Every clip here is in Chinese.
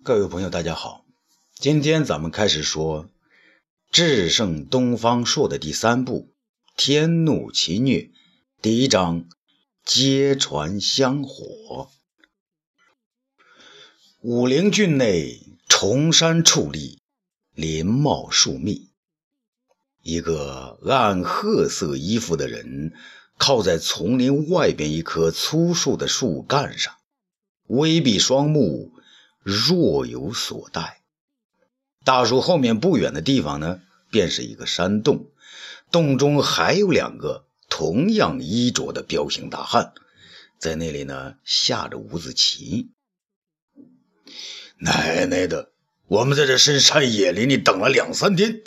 各位朋友，大家好，今天咱们开始说《智胜东方朔》的第三部《天怒奇虐》第一章“揭传香火”。武陵郡内崇山矗立，林茂树密。一个暗褐色衣服的人靠在丛林外边一棵粗树的树干上，微闭双目。若有所待。大树后面不远的地方呢，便是一个山洞，洞中还有两个同样衣着的彪形大汉，在那里呢下着五子棋。奶奶的，我们在这深山野林里等了两三天，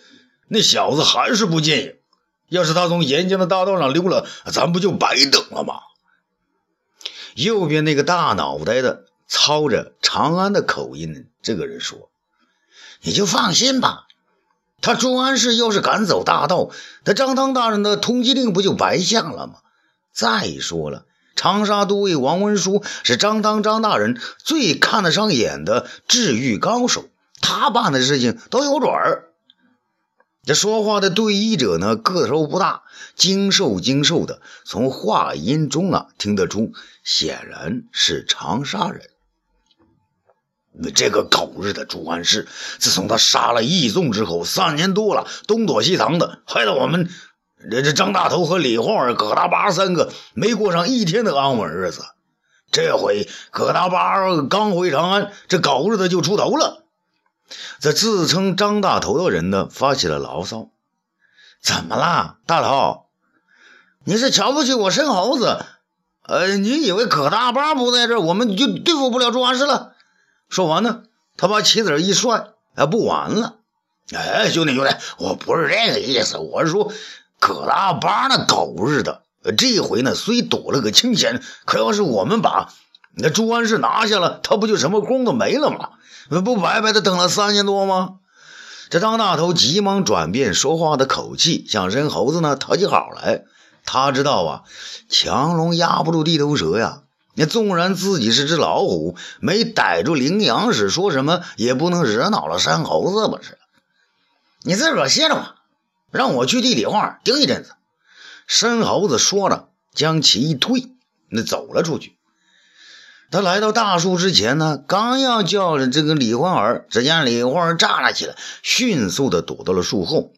那小子还是不见影。要是他从沿江的大道上溜了，咱不就白等了吗？右边那个大脑袋的。操着长安的口音，这个人说：“你就放心吧，他朱安氏要是敢走大道，他张汤大人的通缉令不就白下了吗？再说了，长沙都尉王文书是张汤张大人最看得上眼的治愈高手，他办的事情都有准儿。”这说话的对弈者呢，个头不大，精瘦精瘦的，从话音中啊听得出，显然是长沙人。那这个狗日的朱安世，自从他杀了义纵之后，三年多了，东躲西藏的，害得我们这这张大头和李晃儿、葛大八三个没过上一天的安稳日子。这回葛大八刚回长安，这狗日的就出头了。这自称张大头的人呢，发起了牢骚：“怎么了，大头？你是瞧不起我申猴子？呃，你以为葛大八不在这，我们就对付不了朱安世了？”说完呢，他把棋子一摔，哎，不玩了。哎，兄弟兄弟，我不是这个意思，我是说，葛大巴那狗日的，这回呢虽躲了个清闲，可要是我们把那朱安氏拿下了，他不就什么功都没了吗？不白白的等了三年多吗？这张大头急忙转变说话的口气，向申猴子呢讨起好来。他知道啊，强龙压不住地头蛇呀。那纵然自己是只老虎，没逮住羚羊时，说什么也不能惹恼了山猴子不是？你自个儿歇着吧，让我去地里话盯一阵子。山猴子说着，将其一推，那走了出去。他来到大树之前呢，刚要叫着这个李焕儿，只见李焕儿站了起来，迅速的躲到了树后。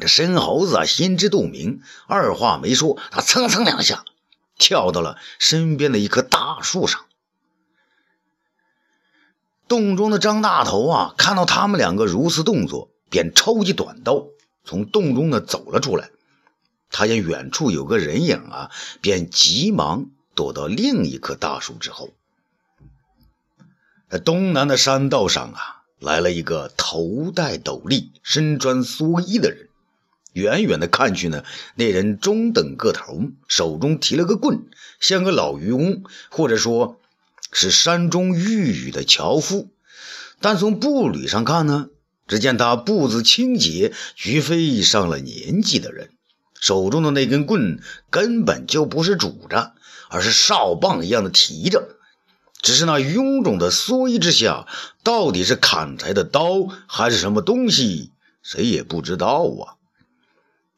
这申猴子啊，心知肚明，二话没说，他蹭蹭两下。跳到了身边的一棵大树上。洞中的张大头啊，看到他们两个如此动作，便抽起短刀，从洞中呢走了出来。他见远处有个人影啊，便急忙躲到另一棵大树之后。在东南的山道上啊，来了一个头戴斗笠、身穿蓑衣的人。远远的看去呢，那人中等个头，手中提了个棍，像个老渔翁，或者说，是山中遇雨的樵夫。但从步履上看呢，只见他步子轻捷，绝非上了年纪的人。手中的那根棍根本就不是拄着，而是哨棒一样的提着。只是那臃肿的蓑衣之下，到底是砍柴的刀还是什么东西，谁也不知道啊。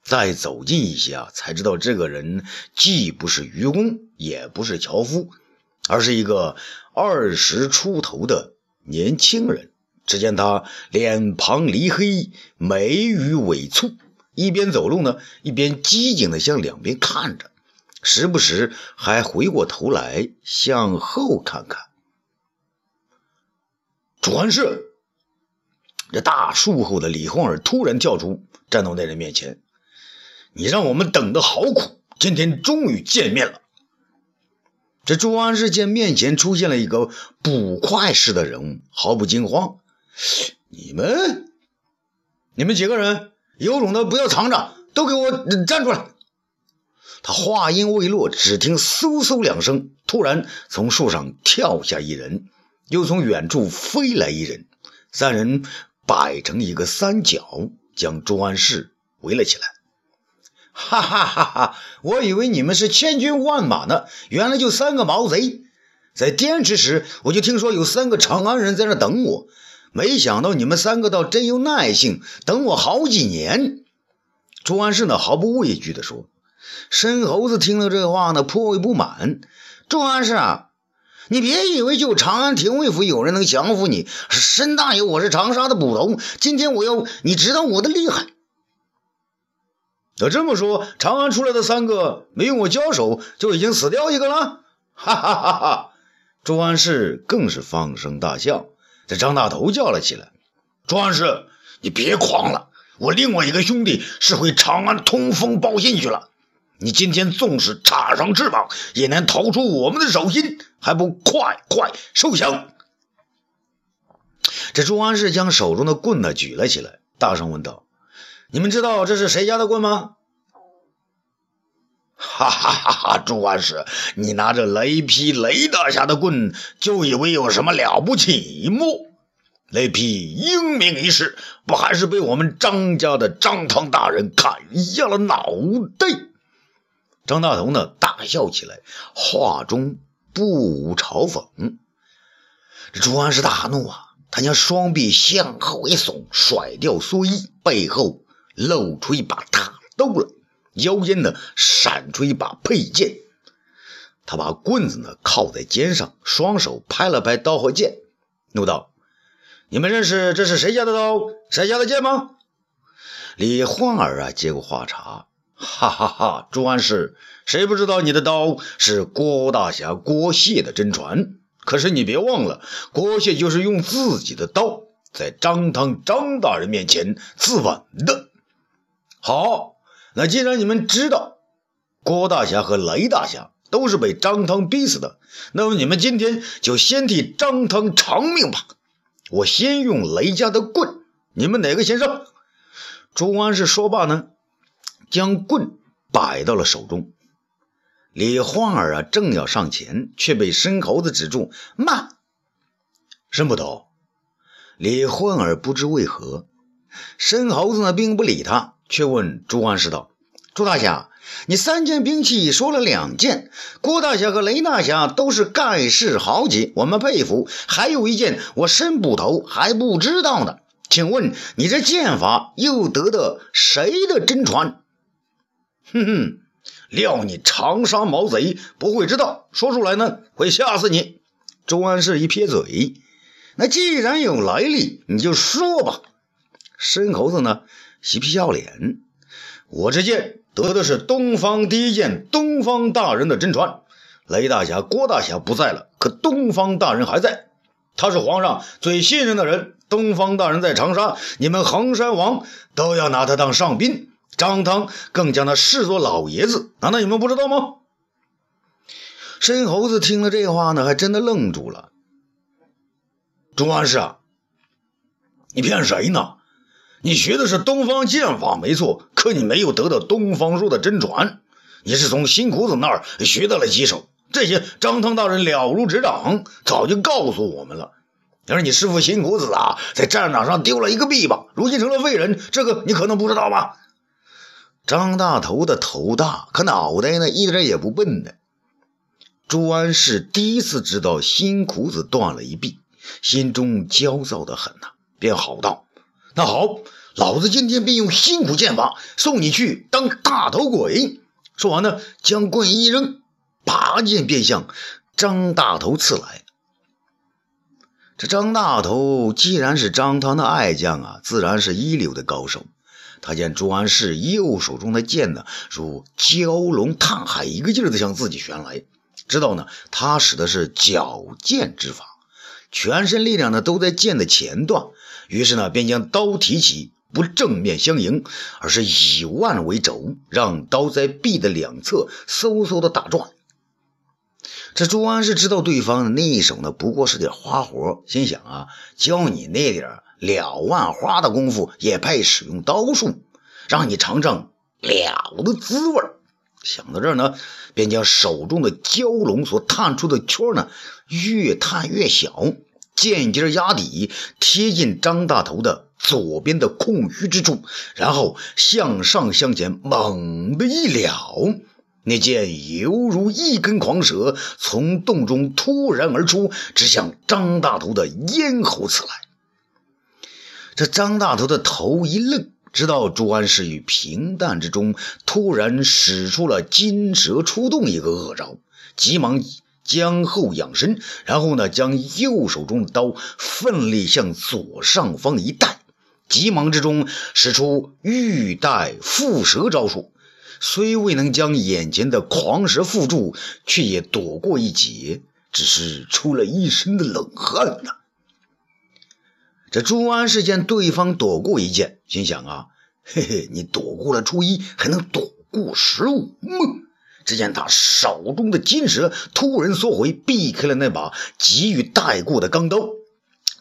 再走近一些啊，才知道这个人既不是愚公，也不是樵夫，而是一个二十出头的年轻人。只见他脸庞黧黑，眉宇委蹙，一边走路呢，一边机警地向两边看着，时不时还回过头来向后看看。转世，这大树后的李焕儿突然跳出，站到那人面前。你让我们等的好苦，今天终于见面了。这朱安世见面前出现了一个捕快似的人物，毫不惊慌。你们，你们几个人有种的不要藏着，都给我站出来！他话音未落，只听嗖嗖两声，突然从树上跳下一人，又从远处飞来一人，三人摆成一个三角，将朱安世围了起来。哈哈哈哈！我以为你们是千军万马呢，原来就三个毛贼！在滇池时，我就听说有三个长安人在那等我，没想到你们三个倒真有耐性，等我好几年。朱安世呢毫不畏惧地说。申猴子听了这话呢，颇为不满。朱安世啊，你别以为就长安廷尉府有人能降服你。申大爷，我是长沙的捕头，今天我要你知道我的厉害。要这么说，长安出来的三个没用我交手，就已经死掉一个了。哈哈哈哈！朱安世更是放声大笑。这张大头叫了起来：“朱安世，你别狂了！我另外一个兄弟是回长安通风报信去了。你今天纵使插上翅膀，也难逃出我们的手心，还不快快受降！”这朱安世将手中的棍呢举了起来，大声问道。你们知道这是谁家的棍吗？哈哈哈哈！朱安石，你拿着雷劈雷大侠的棍，就以为有什么了不起吗？雷劈英明一世，不还是被我们张家的张汤大人砍下了脑袋？张大同呢，大笑起来，话中不无嘲讽。朱安石大怒啊，他将双臂向后一耸，甩掉蓑衣，背后。露出一把大刀来，腰间呢闪出一把佩剑。他把棍子呢靠在肩上，双手拍了拍刀和剑，怒道：“你们认识这是谁家的刀，谁家的剑吗？”李焕儿啊接过话茬：“哈哈哈，朱安世，谁不知道你的刀是郭大侠郭谢的真传？可是你别忘了，郭谢就是用自己的刀在张汤张大人面前自刎的。”好，那既然你们知道郭大侠和雷大侠都是被张汤逼死的，那么你们今天就先替张汤偿命吧。我先用雷家的棍，你们哪个先上？朱安世说罢呢，将棍摆到了手中。李焕儿啊，正要上前，却被申猴子止住。慢，申捕头。李焕儿不知为何，申猴子呢，并不理他。却问朱安世道：“朱大侠，你三件兵器说了两件，郭大侠和雷大侠都是盖世豪杰，我们佩服。还有一件，我申捕头还不知道呢。请问你这剑法又得的谁的真传？”哼哼，料你长沙毛贼不会知道，说出来呢会吓死你。朱安世一撇嘴：“那既然有来历，你就说吧。”申猴子呢？嬉皮笑脸，我这剑得的是东方第一剑，东方大人的真传。雷大侠、郭大侠不在了，可东方大人还在，他是皇上最信任的人。东方大人在长沙，你们衡山王都要拿他当上宾，张汤更将他视作老爷子，难道你们不知道吗？申猴子听了这话呢，还真的愣住了。朱安世啊，你骗谁呢？你学的是东方剑法没错，可你没有得到东方朔的真传，你是从辛苦子那儿学到了几手。这些张汤大人了如指掌，早就告诉我们了。而你师傅辛苦子啊，在战场上丢了一个臂膀，如今成了废人，这个你可能不知道吧？张大头的头大，可脑袋呢一点也不笨的。朱安世第一次知道辛苦子断了一臂，心中焦躁的很呐，便吼道。那好，老子今天便用辛苦剑法送你去当大头鬼。说完呢，将棍一扔，拔剑便向张大头刺来。这张大头既然是张汤的爱将啊，自然是一流的高手。他见朱安世右手中的剑呢，如蛟龙探海，一个劲儿的向自己旋来，知道呢，他使的是矫剑之法，全身力量呢都在剑的前段。于是呢，便将刀提起，不正面相迎，而是以腕为轴，让刀在臂的两侧嗖嗖的打转。这朱安是知道对方的那一手呢，不过是点花活，心想啊，教你那点了万花的功夫，也配使用刀术，让你尝尝了的滋味想到这儿呢，便将手中的蛟龙所探出的圈呢，越探越小。剑尖压底，贴近张大头的左边的空虚之处，然后向上向前猛地一撩，那剑犹如一根狂蛇，从洞中突然而出，直向张大头的咽喉刺来。这张大头的头一愣，知道朱安是于平淡之中突然使出了金蛇出洞一个恶招，急忙将后仰身，然后呢，将右手中的刀奋力向左上方一带，急忙之中使出欲带缚蛇招数，虽未能将眼前的狂蛇缚住，却也躲过一劫，只是出了一身的冷汗呐。这朱安是见对方躲过一剑，心想啊，嘿嘿，你躲过了初一，还能躲过十五吗？只见他手中的金蛇突然缩回，避开了那把急于带过的钢刀，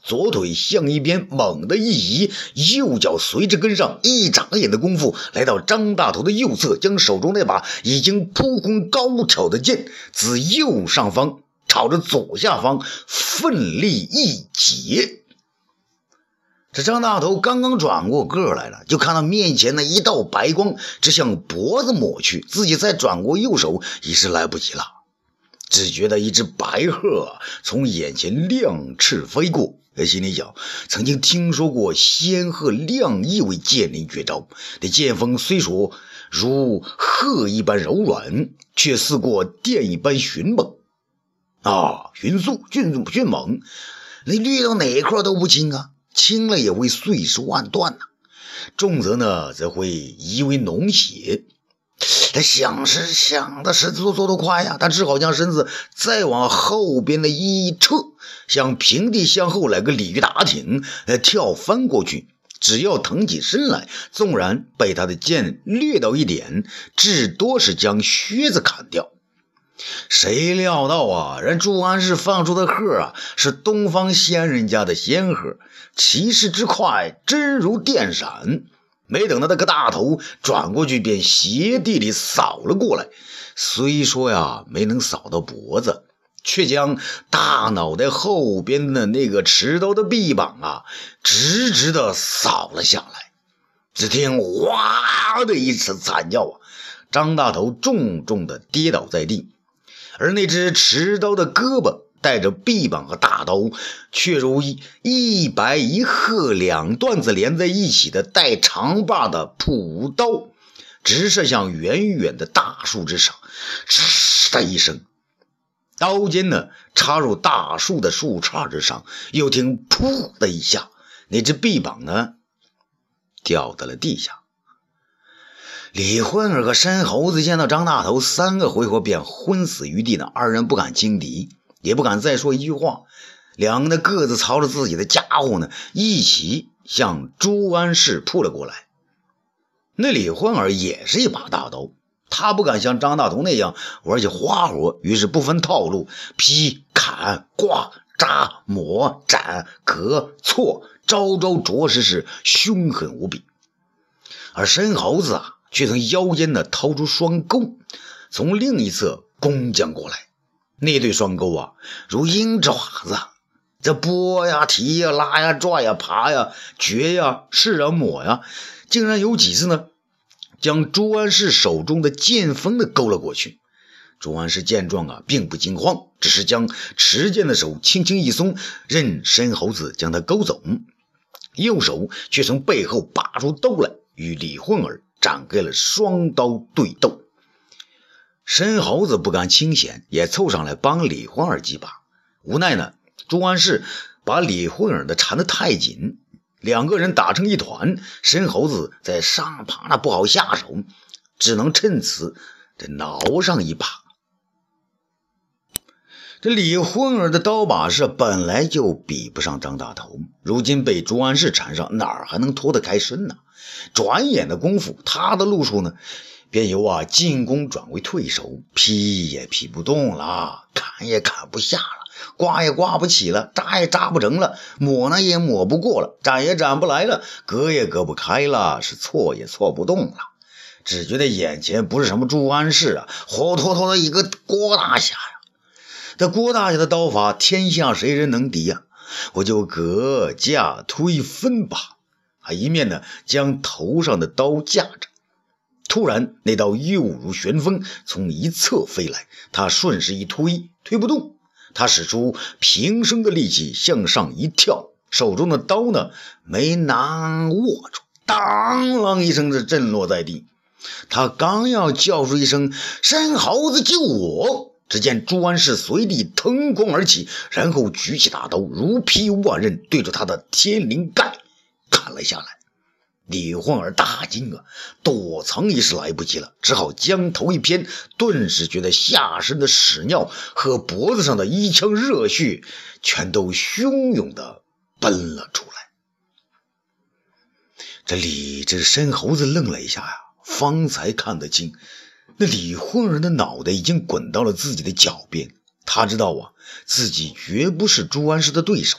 左腿向一边猛地一移，右脚随之跟上，一眨眼的功夫来到张大头的右侧，将手中那把已经扑空高挑的剑自右上方朝着左下方奋力一截。这张大头刚刚转过个来了，就看到面前的一道白光直向脖子抹去，自己再转过右手已是来不及了。只觉得一只白鹤从眼前亮翅飞过，他心里想：曾经听说过仙鹤亮翼为剑灵绝招，那剑锋虽说如鹤一般柔软，却似过电一般迅猛啊，迅速、迅迅猛，那掠到哪一块都不轻啊。轻了也会碎尸万段呐，重则呢则会夷为脓血。他想是想的是做做得快呀，他只好将身子再往后边的一撤，向平地向后来个鲤鱼打挺，呃，跳翻过去。只要腾起身来，纵然被他的剑掠到一点，至多是将靴子砍掉。谁料到啊，人祝安氏放出的鹤啊，是东方仙人家的仙鹤，骑势之快，真如电闪。没等他那个大头转过去，便斜地里扫了过来。虽说呀，没能扫到脖子，却将大脑袋后边的那个持刀的臂膀啊，直直的扫了下来。只听“哇”的一声惨叫啊，张大头重重的跌倒在地。而那只持刀的胳膊，带着臂膀和大刀，却如一一白一褐两段子连在一起的带长把的朴刀，直射向远远的大树之上。嗤的一声，刀尖呢插入大树的树杈之上，又听“噗”的一下，那只臂膀呢掉到了地下。李混儿和申猴子见到张大头，三个回合便昏死于地呢。二人不敢轻敌，也不敢再说一句话。两个各自朝着自己的家伙呢，一起向朱安氏扑了过来。那李混儿也是一把大刀，他不敢像张大头那样玩起花活，于是不分套路，劈、砍、挂、扎、磨、斩、割、错，招招着实是凶狠无比。而申猴子啊。却从腰间呢掏出双钩，从另一侧攻将过来。那对双钩啊，如鹰爪子，这拨呀、提呀、拉呀、拽呀、爬呀、掘呀、试啊、抹呀，竟然有几次呢，将朱安氏手中的剑锋的勾了过去。朱安氏见状啊，并不惊慌，只是将持剑的手轻轻一松，任申猴子将他勾走，右手却从背后拔出刀来，与李混儿。展开了双刀对斗，申猴子不甘清闲，也凑上来帮李混儿几把。无奈呢，朱安世把李混儿的缠得太紧，两个人打成一团。申猴子在上爬那不好下手，只能趁此这挠上一把。李混儿的刀把式本来就比不上张大头，如今被朱安氏缠上，哪儿还能脱得开身呢？转眼的功夫，他的路数呢，便由啊进攻转为退守，劈也劈不动了，砍也砍不下了，刮也刮不起了，扎也扎不成了，抹呢也抹不过了，斩也斩不来了，割也割不开了，是错也错不动了。只觉得眼前不是什么朱安氏啊，活脱脱的一个郭大侠呀！这郭大侠的刀法，天下谁人能敌呀？我就隔架推分吧。他一面呢将头上的刀架着，突然，那刀又如旋风从一侧飞来，他顺势一推，推不动。他使出平生的力气向上一跳，手中的刀呢没拿握住，当啷一声子震落在地。他刚要叫出一声“山猴子救我”，只见朱安世随地腾空而起，然后举起大刀，如劈万刃，对着他的天灵盖砍了下来。李焕儿大惊啊，躲藏已是来不及了，只好将头一偏，顿时觉得下身的屎尿和脖子上的一腔热血全都汹涌的奔了出来。这李这申猴子愣了一下呀，方才看得清，那李混儿的脑袋已经滚到了自己的脚边。他知道啊，自己绝不是朱安世的对手，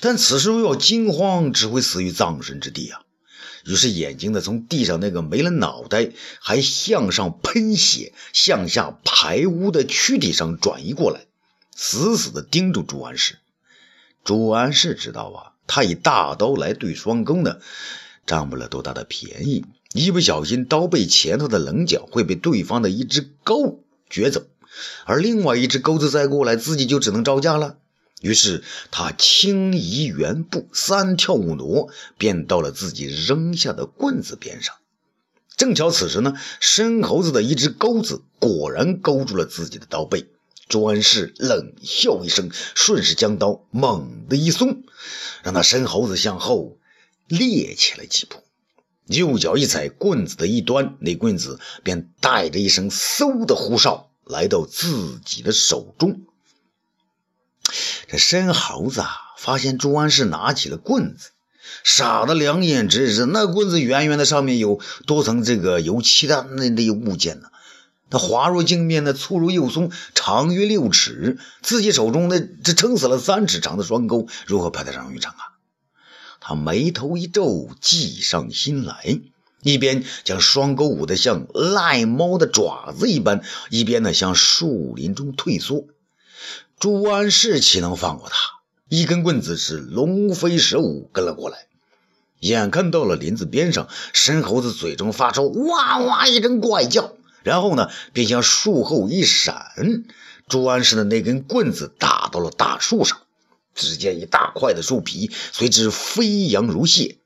但此时若要惊慌，只会死于葬身之地啊。于是，眼睛呢从地上那个没了脑袋、还向上喷血、向下排污的躯体上转移过来，死死地盯住朱安世。朱安世知道啊，他以大刀来对双钩呢，占不了多大的便宜。一不小心，刀背前头的棱角会被对方的一只钩撅走，而另外一只钩子再过来，自己就只能招架了。于是他轻移圆步，三跳五挪，便到了自己扔下的棍子边上。正巧此时呢，申猴子的一只钩子果然勾住了自己的刀背。朱安世冷笑一声，顺势将刀猛地一松，让那申猴子向后趔趄了几步，右脚一踩棍子的一端，那棍子便带着一声嗖的呼哨，来到自己的手中。这申猴子啊，发现朱安世拿起了棍子，傻的两眼直直。那棍子圆圆的，上面有多层这个油漆的那那物件呢？它滑如镜面，那粗如幼松，长约六尺。自己手中那这撑死了三尺长的双钩，如何派得上用场啊？他眉头一皱，计上心来，一边将双钩舞得像赖猫的爪子一般，一边呢向树林中退缩。朱安世岂能放过他？一根棍子是龙飞蛇舞，跟了过来。眼看到了林子边上，申猴子嘴中发出哇哇一阵怪叫，然后呢，便向树后一闪。朱安世的那根棍子打到了大树上，只见一大块的树皮随之飞扬如屑。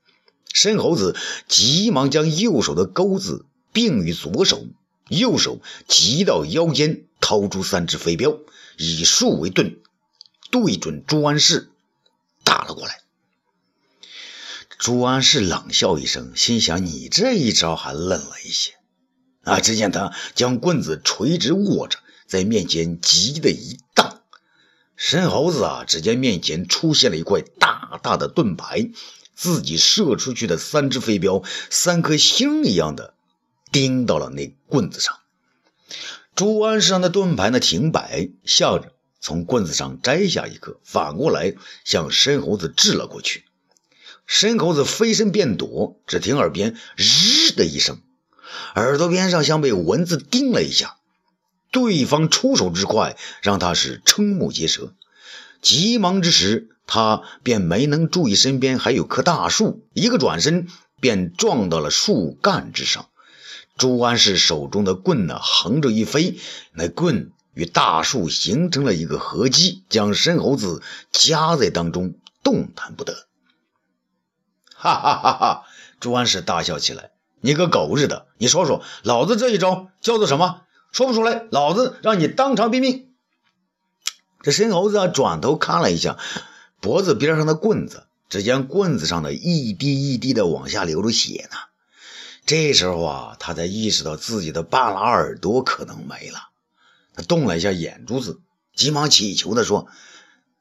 申猴子急忙将右手的钩子并于左手，右手急到腰间，掏出三只飞镖。以树为盾，对准朱安世打了过来。朱安世冷笑一声，心想：“你这一招还嫩了一些。”啊！只见他将棍子垂直握着，在面前急的一荡。申猴子啊，只见面前出现了一块大大的盾牌，自己射出去的三只飞镖，三颗星一样的钉到了那棍子上。朱安世上的盾牌呢停摆，笑着从棍子上摘下一颗，反过来向申猴子掷了过去。申猴子飞身便躲，只听耳边“日”的一声，耳朵边上像被蚊子叮了一下。对方出手之快，让他是瞠目结舌。急忙之时，他便没能注意身边还有棵大树，一个转身便撞到了树干之上。朱安世手中的棍呢，横着一飞，那棍与大树形成了一个合击，将申猴子夹在当中，动弹不得。哈哈哈哈！朱安世大笑起来：“你个狗日的，你说说，老子这一招叫做什么？说不出来，老子让你当场毙命！”这申猴子啊，转头看了一下脖子边上的棍子，只见棍子上的一滴一滴的往下流着血呢。这时候啊，他才意识到自己的半拉耳朵可能没了。他动了一下眼珠子，急忙乞求的说：“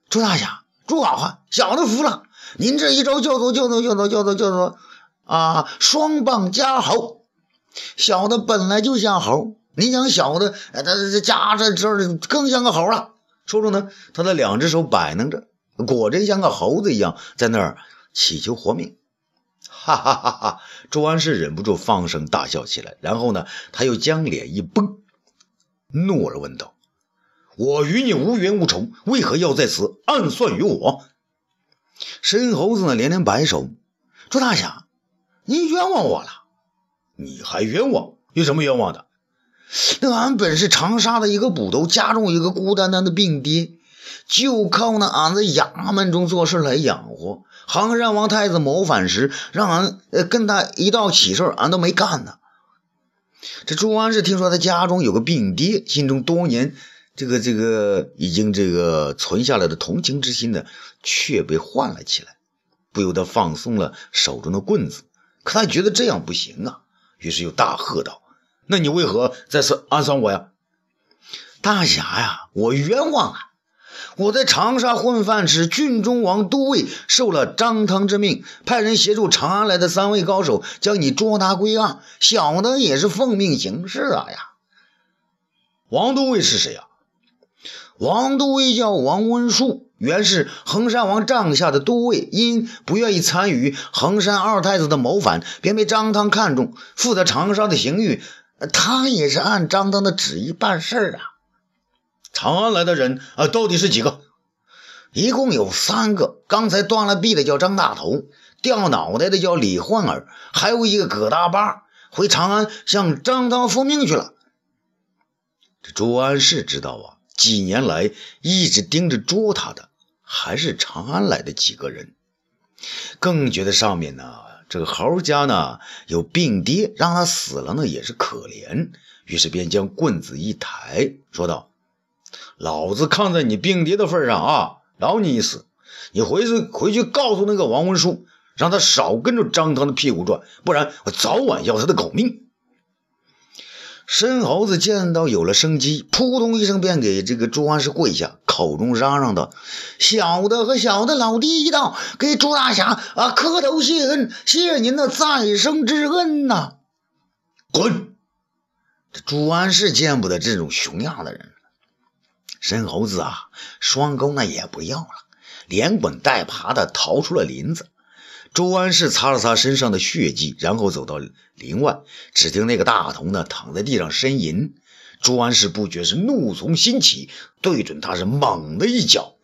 朱大侠，朱好汉，小的服了。您这一招叫做叫做叫做叫做叫做啊，双棒加猴。小的本来就像猴，你想小的，他这夹着这更像个猴了。”说着呢，他的两只手摆弄着，果真像个猴子一样，在那儿祈求活命。哈哈哈！哈周安世忍不住放声大笑起来，然后呢，他又将脸一绷，怒而问道：“我与你无冤无仇，为何要在此暗算于我？”申猴子呢连连摆手：“朱大侠，您冤枉我了。你还冤枉？有什么冤枉的？那俺本是长沙的一个捕头，家中一个孤单单的病爹，就靠那俺在衙门中做事来养活。衡山王太子谋反时，让俺呃跟他一道起事俺都没干呢。这朱安氏听说他家中有个病爹，心中多年这个这个已经这个存下来的同情之心呢，却被唤了起来，不由得放松了手中的棍子。可他觉得这样不行啊，于是又大喝道：“那你为何在此暗算我呀？大侠呀，我冤枉啊！我在长沙混饭吃，郡中王都尉受了张汤之命，派人协助长安来的三位高手将你捉拿归案。小的也是奉命行事啊呀。王都尉是谁呀？王都尉叫王温树。”原是衡山王帐下的都尉，因不愿意参与衡山二太子的谋反，便被张汤看中，负责长沙的刑狱。他也是按张登的旨意办事儿啊。长安来的人啊，到底是几个？一共有三个。刚才断了臂的叫张大头，掉脑袋的叫李焕儿，还有一个葛大八，回长安向张汤复命去了。这朱安世知道啊，几年来一直盯着捉他的。还是长安来的几个人，更觉得上面呢，这个猴家呢有病爹，让他死了呢也是可怜，于是便将棍子一抬，说道：“老子看在你病爹的份上啊，饶你一死。你回去回去告诉那个王文书，让他少跟着张汤的屁股转，不然我早晚要他的狗命。”申猴子见到有了生机，扑通一声便给这个朱安世跪下，口中嚷嚷道：“小的和小的老弟一道，给朱大侠啊磕头谢恩，谢您的再生之恩呐！”滚！这朱安世见不得这种熊样的人，申猴子啊，双钩那也不要了，连滚带爬的逃出了林子。朱安世擦了擦身上的血迹，然后走到林外，只听那个大童呢躺在地上呻吟。朱安世不觉是怒从心起，对准他是猛的一脚：“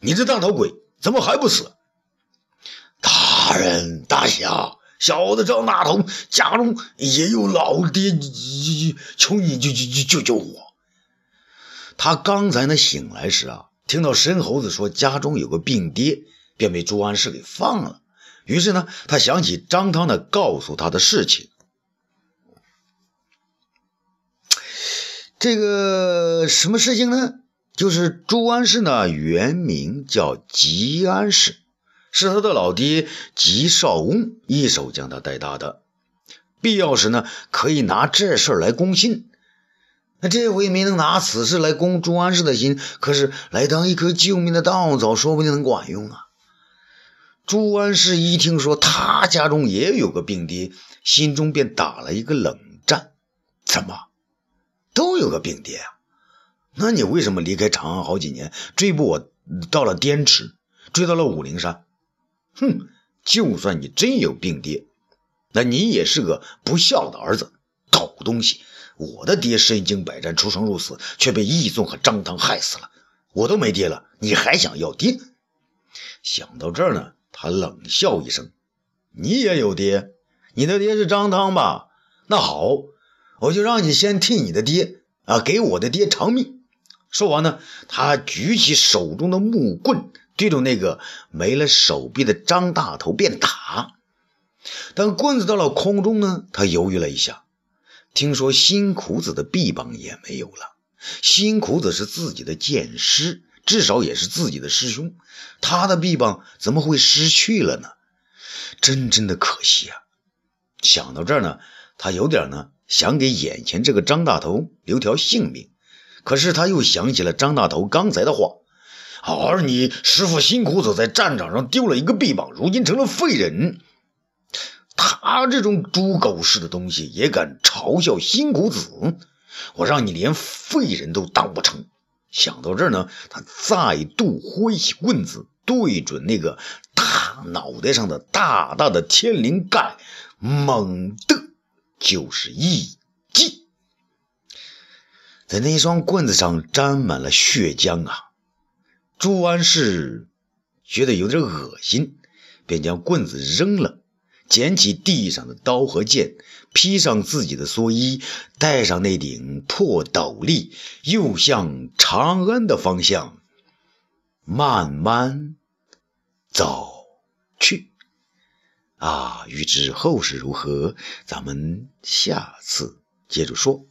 你这大头鬼，怎么还不死？”大人大侠，小的张大头家中也有老爹，求你救救救救救我！他刚才呢醒来时啊，听到申猴子说家中有个病爹，便被朱安世给放了。于是呢，他想起张汤呢告诉他的事情。这个什么事情呢？就是朱安氏呢原名叫吉安氏，是他的老爹吉少翁一手将他带大的。必要时呢，可以拿这事儿来攻心。那这回没能拿此事来攻朱安氏的心，可是来当一颗救命的稻草，说不定能管用啊。朱安世一听说他家中也有个病爹，心中便打了一个冷战。怎么，都有个病爹啊？那你为什么离开长安好几年，追捕我到了滇池，追到了武陵山？哼，就算你真有病爹，那你也是个不孝的儿子，狗东西！我的爹身经百战，出生入死，却被义纵和张汤害死了。我都没爹了，你还想要爹？想到这儿呢。他冷笑一声：“你也有爹？你的爹是张汤吧？那好，我就让你先替你的爹啊，给我的爹偿命。”说完呢，他举起手中的木棍，对着那个没了手臂的张大头便打。当棍子到了空中呢，他犹豫了一下，听说辛苦子的臂膀也没有了。辛苦子是自己的剑师。至少也是自己的师兄，他的臂膀怎么会失去了呢？真真的可惜啊！想到这儿呢，他有点呢想给眼前这个张大头留条性命，可是他又想起了张大头刚才的话：“而你师傅辛苦子在战场上丢了一个臂膀，如今成了废人。他这种猪狗似的东西也敢嘲笑辛苦子，我让你连废人都当不成！”想到这儿呢，他再度挥起棍子，对准那个大脑袋上的大大的天灵盖，猛的就是一击。在那双棍子上沾满了血浆啊！朱安世觉得有点恶心，便将棍子扔了，捡起地上的刀和剑，披上自己的蓑衣，戴上那顶破斗笠，又向长安的方向慢慢走去。啊，欲知后事如何，咱们下次接着说。